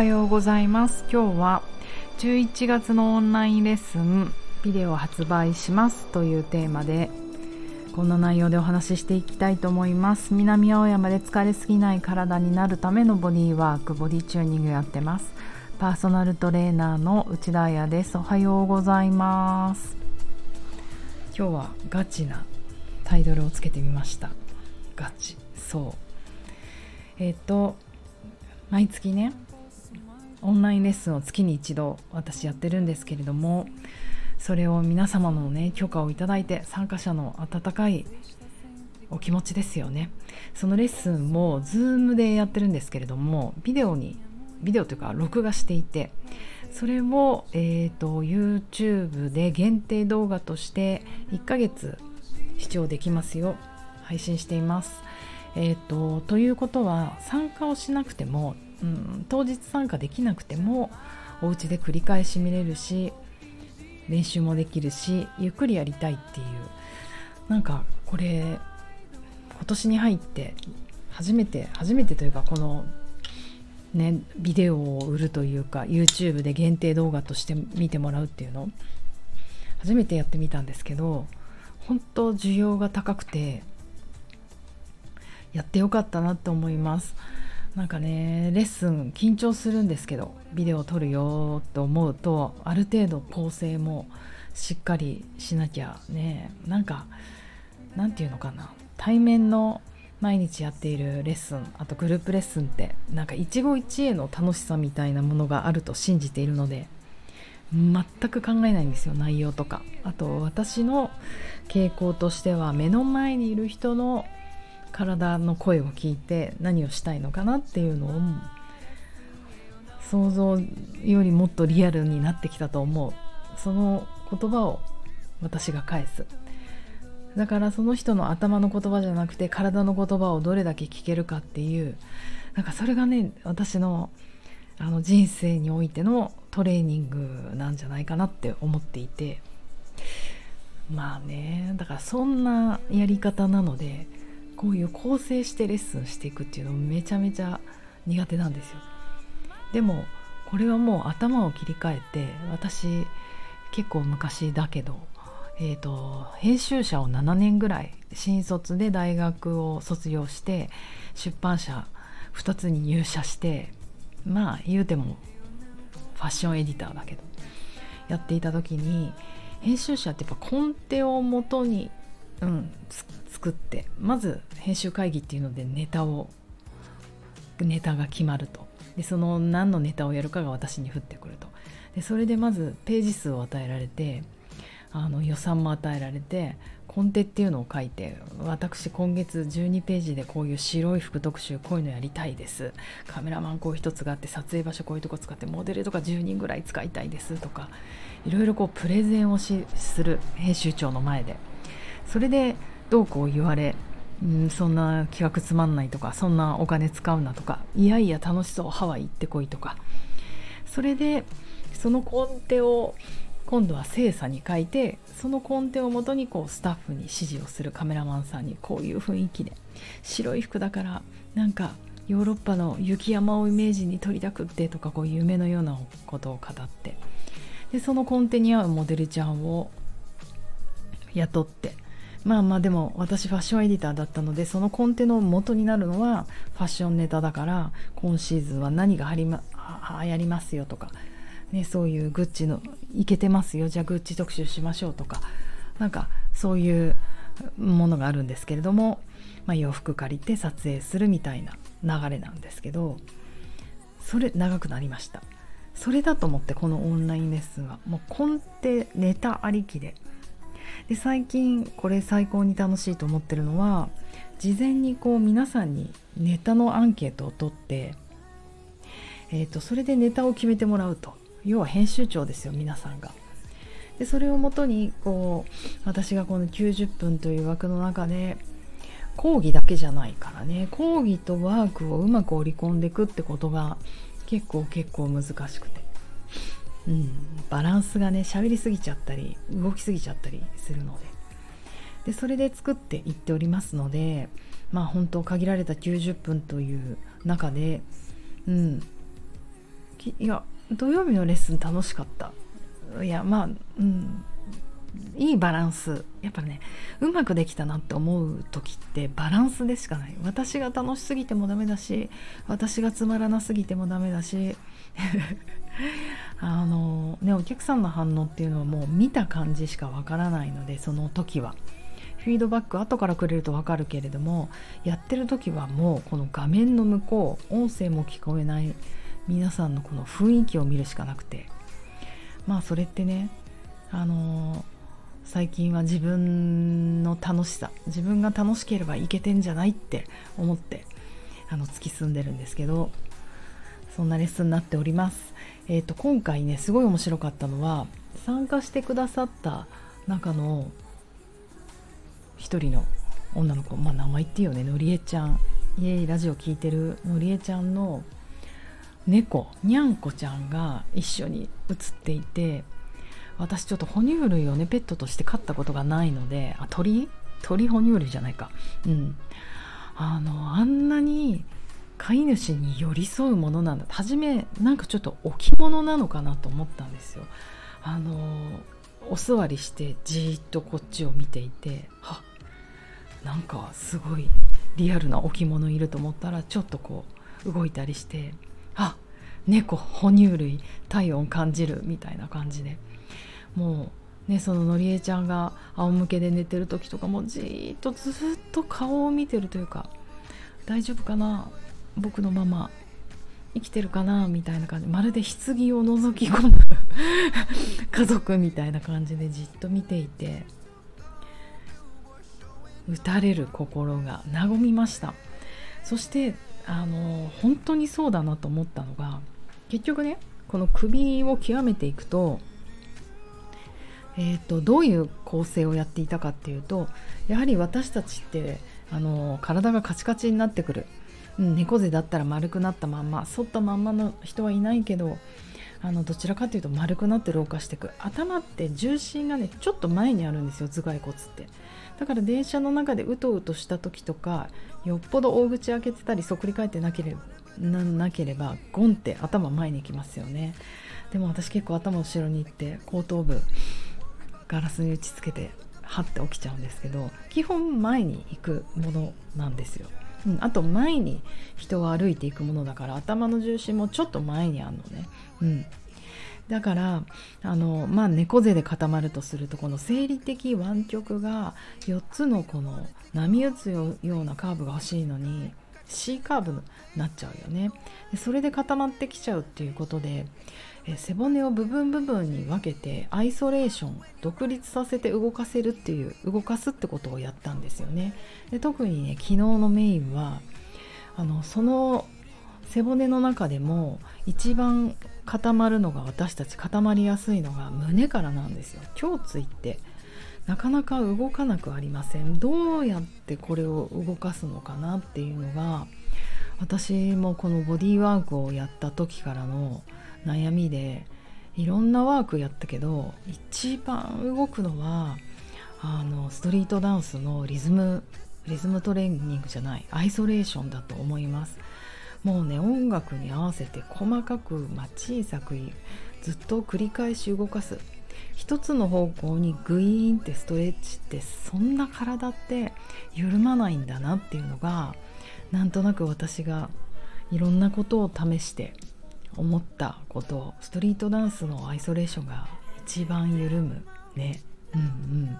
はようございます。今日は11月のオンラインレッスンビデオ発売しますというテーマでこんな内容でお話ししていきたいと思います。南青山で疲れすぎない体になるためのボディワークボディチューニングやってます。パーソナルトレーナーの内田彩です。おはようございます。今日はガチなタイトルをつけてみました。ガチ。そう。えっ、と毎月ねオンラインレッスンを月に一度私やってるんですけれどもそれを皆様のね許可をいただいて参加者の温かいお気持ちですよねそのレッスンも Zoom でやってるんですけれどもビデオにビデオというか録画していてそれを、えーと、YouTube で限定動画として1ヶ月視聴できますよ配信しています。えーと、ということは参加をしなくても、うん、当日参加できなくてもお家で繰り返し見れるし練習もできるしゆっくりやりたいっていう。なんかこれ今年に入って初めて初めてというかこのねビデオを売るというか YouTube で限定動画として見てもらうっていうの初めてやってみたんですけど本当需要が高くてやってよかったなって思います。なんかねレッスン緊張するんですけどビデオを撮るよと思うとある程度構成もしっかりしなきゃね。なんかなんていうのかな。対面の毎日やっているレッスンあとグループレッスンってなんか一期一会の楽しさみたいなものがあると信じているので全く考えないんですよ内容とか。あと私の傾向としては目の前にいる人の体の声を聞いて何をしたいのかなっていうのを想像よりもっとリアルになってきたと思う。その言葉を私が返す。だからその人の頭の言葉じゃなくて体の言葉をどれだけ聞けるかっていう。なんかそれがね私のあの人生においてのトレーニングなんじゃないかなって思っていて。まあねだからそんなやり方なのでこういう構成してレッスンしていくっていうのめちゃめちゃ苦手なんですよ。でもこれはもう頭を切り替えて私結構昔だけどえーと、編集者を7年ぐらい新卒で大学を卒業して出版社2つに入社してまあ言うてもファッションエディターだけどやっていた時に編集者ってやっぱコンテをもとに、うん、作ってまず編集会議っていうのでネタをネタが決まると。でその何のネタをやるかが私に降ってくると。でそれでまずページ数を与えられてあの予算も与えられてコンテっていうのを書いて私今月12ページでこういう白い服特集こういうのやりたいです。カメラマンこう一つがあって撮影場所こういうとこ使ってモデルとか10人ぐらい使いたいですとかいろいろこうプレゼンをする編集長の前で。それでどうこう言われんそんな企画つまんないとかそんなお金使うなとかいやいや楽しそうハワイ行ってこいとか。それでそのコンテを今度は精査に書いてそのコンテをもとにこうスタッフに指示をするカメラマンさんにこういう雰囲気で。白い服だからなんかヨーロッパの雪山をイメージに撮りたくってとかこう夢のようなことを語って。でそのコンテに合うモデルちゃんを雇ってまあまあでも私ファッションエディターだったのでそのコンテの元になるのはファッションネタだから今シーズンは何がはり、ま、は流行りますよとかね、そういうグッチのいけてますよじゃあグッチ特集しましょうとかなんかそういうものがあるんですけれども、まあ、洋服借りて撮影するみたいな流れなんですけどそれ長くなりました。それだと思ってこのオンラインレッスンはもうコンテネタありきでで最近これ最高に楽しいと思ってるのは事前にこう皆さんにネタのアンケートを取って、えーとそれでネタを決めてもらうと要は編集長ですよ皆さんが。でそれをもとにこう私がこの90分という枠の中で講義だけじゃないからね講義とワークをうまく織り込んでいくってことが結構結構難しくて、うん、バランスがね喋りすぎちゃったり動きすぎちゃったりするので。でそれで作っていっておりますのでまあ本当限られた90分という中で、うん、いや土曜日のレッスン楽しかった。いやまあうんいいバランス。やっぱねうまくできたなって思う時ってバランスでしかない。私が楽しすぎてもダメだし私がつまらなすぎてもダメだしあのねお客さんの反応っていうのはもう見た感じしかわからないのでその時はフィードバック後からくれるとわかるけれどもやってる時はもうこの画面の向こう音声も聞こえない皆さんのこの雰囲気を見るしかなくてまあそれってねあの最近は自分の楽しさ自分が楽しければいけてんじゃないって思ってあの突き進んでるんですけどそんなレッスンになっております。えーと、今回ねすごい面白かったのは参加してくださった中の一人の女の子まあ名前言っていいよねのりえちゃん。イエイラジオ聞いてるのりえちゃんの猫にゃんこちゃんが一緒に写っていて私ちょっと哺乳類をねペットとして飼ったことがないのであ鳥？鳥哺乳類じゃないか。うん。あのあんなに飼い主に寄り添うものなんだ初めなんかちょっと置物なのかなと思ったんですよ。あのお座りしてじっとこっちを見ていてはなんかすごいリアルな置物いると思ったらちょっとこう動いたりしてあ猫哺乳類体温感じるみたいな感じで。もうねそののりえちゃんが仰向けで寝てる時とかもじーっとずっと顔を見てるというか大丈夫かな？僕のまま生きてるかなみたいな感じ。まるで棺を覗き込む 家族みたいな感じでじっと見ていて打たれる心が和みました。そしてあの本当にそうだなと思ったのが結局ねこの首を極めていくと,、えーと、どういう構成をやっていたかっていうとやはり私たちってあの体がカチカチになってくる、うん、猫背だったら丸くなったまんま反ったまんまの人はいないけどあのどちらかというと丸くなって老化していく頭って重心がねちょっと前にあるんですよ頭蓋骨って。だから電車の中でうとうとした時とかよっぽど大口開けてたりそっくり返ってなければななければゴンって頭前に行きますよね。でも私結構頭後ろに行って後頭部ガラスに打ちつけてはって起きちゃうんですけど基本前に行くものなんですよ、うん、あと前に人は歩いていくものだから頭の重心もちょっと前にあるのね、うん、だからあのまあ猫背で固まるとするとこの生理的湾曲が4つのこの波打つようなカーブが欲しいのに C カーブになっちゃうよね。でそれで固まってきちゃうっていうことでえ背骨を部分部分に分けてアイソレーション独立させて動かせるっていう動かすってことをやったんですよね。で特にね昨日のメインはあのその背骨の中でも一番固まるのが私たち固まりやすいのが胸からなんですよ。胸椎って。なかなか動かなくありません。どうやってこれを動かすのかなっていうのが私もこのボディーワークをやった時からの悩みでいろんなワークやったけど一番動くのはあのストリートダンスのリズムリズムトレーニングじゃないアイソレーションだと思います。もうね音楽に合わせて細かく、まあ、小さくずっと繰り返し動かす。一つの方向にグイーンってストレッチってそんな体って緩まないんだなっていうのがなんとなく私がいろんなことを試して思ったことストリートダンスのアイソレーションが一番緩むね。うんうん。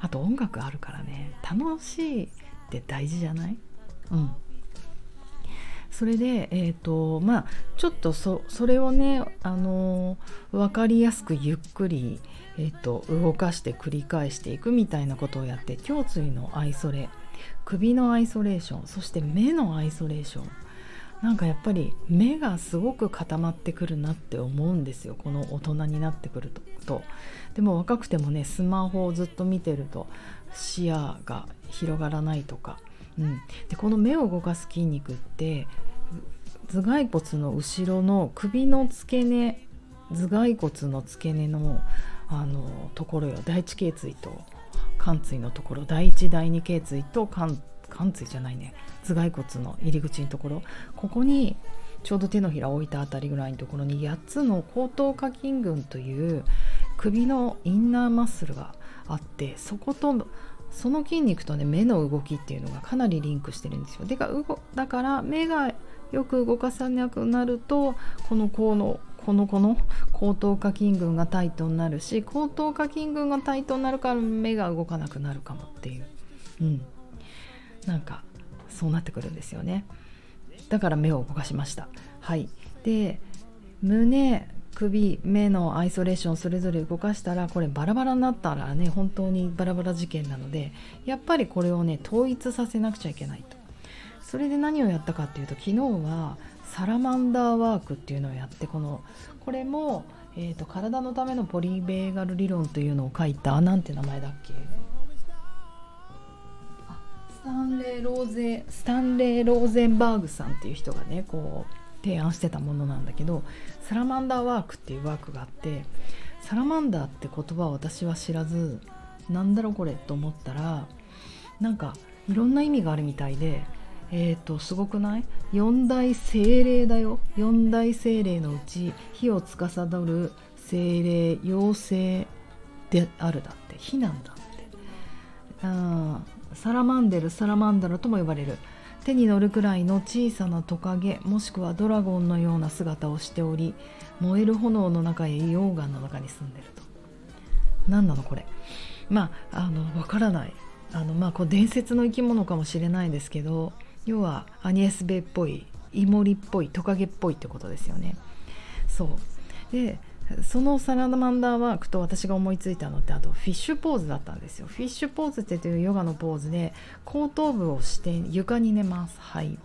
あと音楽あるからね。楽しいって大事じゃない？うん。それで、えーとまあ、ちょっとそれをね、あのー、分かりやすくゆっくり、えーと、動かして繰り返していくみたいなことをやって胸椎のアイソレ首のアイソレーションそして目のアイソレーション。なんかやっぱり目がすごく固まってくるなって思うんですよこの大人になってくると。でも若くてもねスマホをずっと見てると視野が広がらないとかうん、でこの目を動かす筋肉って頭蓋骨の後ろの首の付け根頭蓋骨の付け根のあのところよ。第一頸椎と貫椎のところ。第一第二頸椎と貫椎じゃないね。頭蓋骨の入り口のところ。ここにちょうど手のひらを置いたあたりぐらいのところに8つの後頭下筋群という首のインナーマッスルがあってそことその筋肉とね目の動きっていうのがかなりリンクしてるんですよ。でかだから目がよく動かさなくなるとこのこのこのこの後頭下筋群がタイトになるし後頭下筋群がタイトになるから目が動かなくなるかもっていう、うん、なんかそうなってくるんですよね。だから目を動かしました。はい。で胸首目のアイソレーションそれぞれ動かしたらこれバラバラになったらね本当にバラバラ事件なのでやっぱりこれをね統一させなくちゃいけないと。それで何をやったかっていうと昨日はサラマンダーワークっていうのをやってこのこれも、えーと、体のためのポリベーガル理論というのを書いた何て名前だっけ？スタンレー・ローゼスタンレー・ローゼンバーグさんっていう人がねこう提案してたものなんだけどサラマンダーワークっていうワークがあってサラマンダーって言葉を私は知らずなんだろうこれと思ったらなんかいろんな意味があるみたいでえっ、ー、とすごくない？四大精霊だよ。四大精霊のうち火を司る精霊妖精であるだって。火なんだって。あサラマンデルサラマンダラとも呼ばれる。手に乗るくらいの小さなトカゲもしくはドラゴンのような姿をしており燃える炎の中へ溶岩の中に住んでると。何なのこれ？まああのわからない。あのまあこう伝説の生き物かもしれないですけど要はアニエスベっぽいイモリっぽいトカゲっぽいってことですよね。そう。でそのサラダマンダーワークと私が思いついたのってあとフィッシュポーズだったんですよ。フィッシュポーズってというヨガのポーズで後頭部を支点床に寝ます。はい。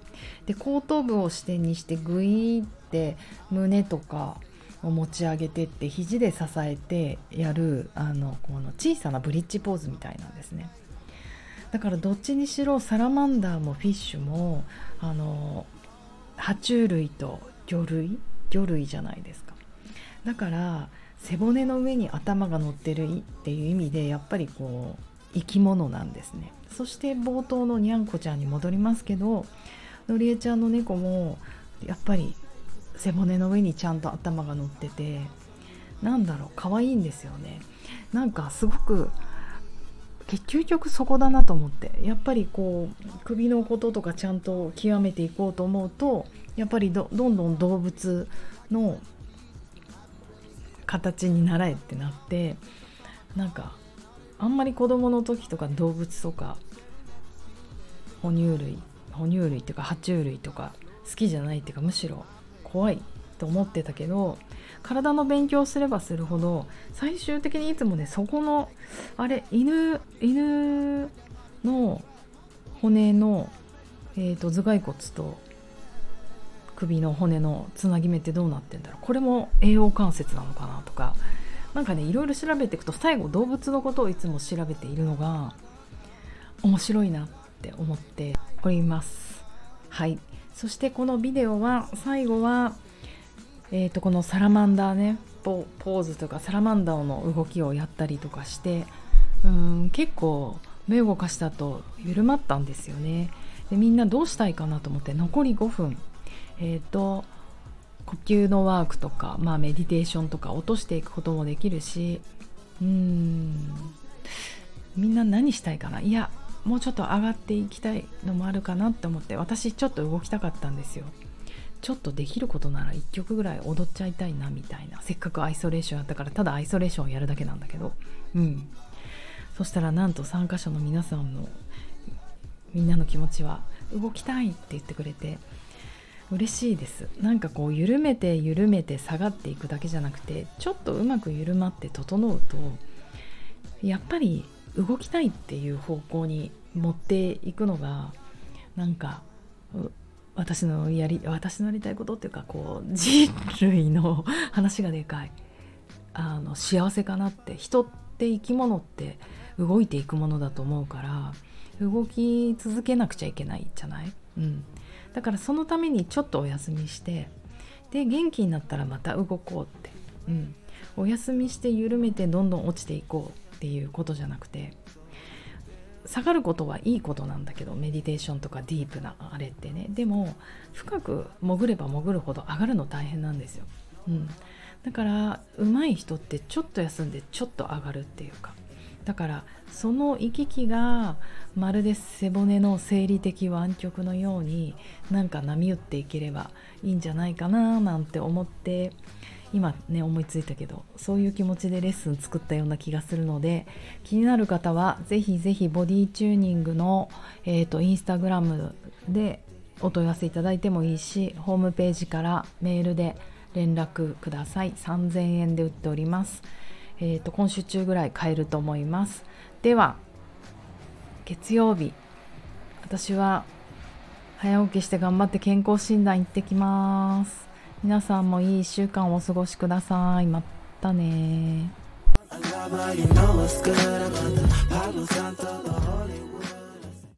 で後頭部を支点にしてグイーって胸とかを持ち上げてって肘で支えてやるあのこの小さなブリッジポーズみたいなんですね。だからどっちにしろサラマンダーもフィッシュもあの爬虫類と魚類？魚類じゃないですか。だから背骨の上に頭が乗ってるっていう意味でやっぱりこう生き物なんですね。そして冒頭のにゃんこちゃんに戻りますけどのりえちゃんの猫もやっぱり背骨の上にちゃんと頭が乗っててなんだろう可愛いんですよね。なんかすごく究極そこだなと思ってやっぱりこう首のこととかちゃんと極めていこうと思うとやっぱりどんどん動物の形に習えってなってなんかあんまり子供の時とか動物とか哺乳類哺乳類っていうか爬虫類とか好きじゃないっていうかむしろ怖いと思ってたけど体の勉強すればするほど最終的にいつもねそこのあれ犬犬の骨の、えーと、頭蓋骨と首の骨のつなぎ目ってどうなってんだろう？これも栄養関節なのかなとか。何かねいろいろ調べていくと最後動物のことをいつも調べているのが面白いなって思っております。はい。そしてこのビデオは最後はえー、とこのサラマンダーねポーズとかサラマンダーの動きをやったりとかしてうん結構目を動かしたと緩まったんですよね。でみんなどうしたいかなと思って残り5分えっ、ー、と呼吸のワークとか、まあ、メディテーションとか落としていくこともできるしうんみんな何したいかな？いやもうちょっと上がっていきたいのもあるかなって思って私ちょっと動きたかったんですよ。ちょっとできることなら1曲ぐらい踊っちゃいたいなみたいな。せっかくアイソレーションやったからただアイソレーションをやるだけなんだけど。うん。そしたらなんと参加者の皆さんのみんなの気持ちは動きたいって言ってくれて嬉しいです。なんかこう緩めて緩めて下がっていくだけじゃなくてちょっとうまく緩まって整うとやっぱり動きたいっていう方向に持っていくのがなんか私のやり私のやりたいことっていうかこう人類の話がでかい。あの幸せかなって人って生き物って動いていくものだと思うから動き続けなくちゃいけないじゃない、うん、だからそのためにちょっとお休みしてで元気になったらまた動こうって、うん、お休みして緩めてどんどん落ちていこうっていうことじゃなくて下がることはいいことなんだけどメディテーションとかディープなあれってね。でも深く潜れば潜るほど上がるの大変なんですよ、うん、だから上手い人ってちょっと休んでちょっと上がるっていうかだからその行き来がまるで背骨の生理的湾曲のようになんか波打っていければいいんじゃないかななんて思って今ね思いついたけどそういう気持ちでレッスン作ったような気がするので気になる方はぜひぜひボディチューニングの、えーと、インスタグラムでお問い合わせいただいてもいいしホームページからメールで連絡ください。3000円で売っております、えーと今週中ぐらい買えると思います。では月曜日。私は早起きして頑張って健康診断行ってきます。皆さんもいい1週間をお過ごしください。またね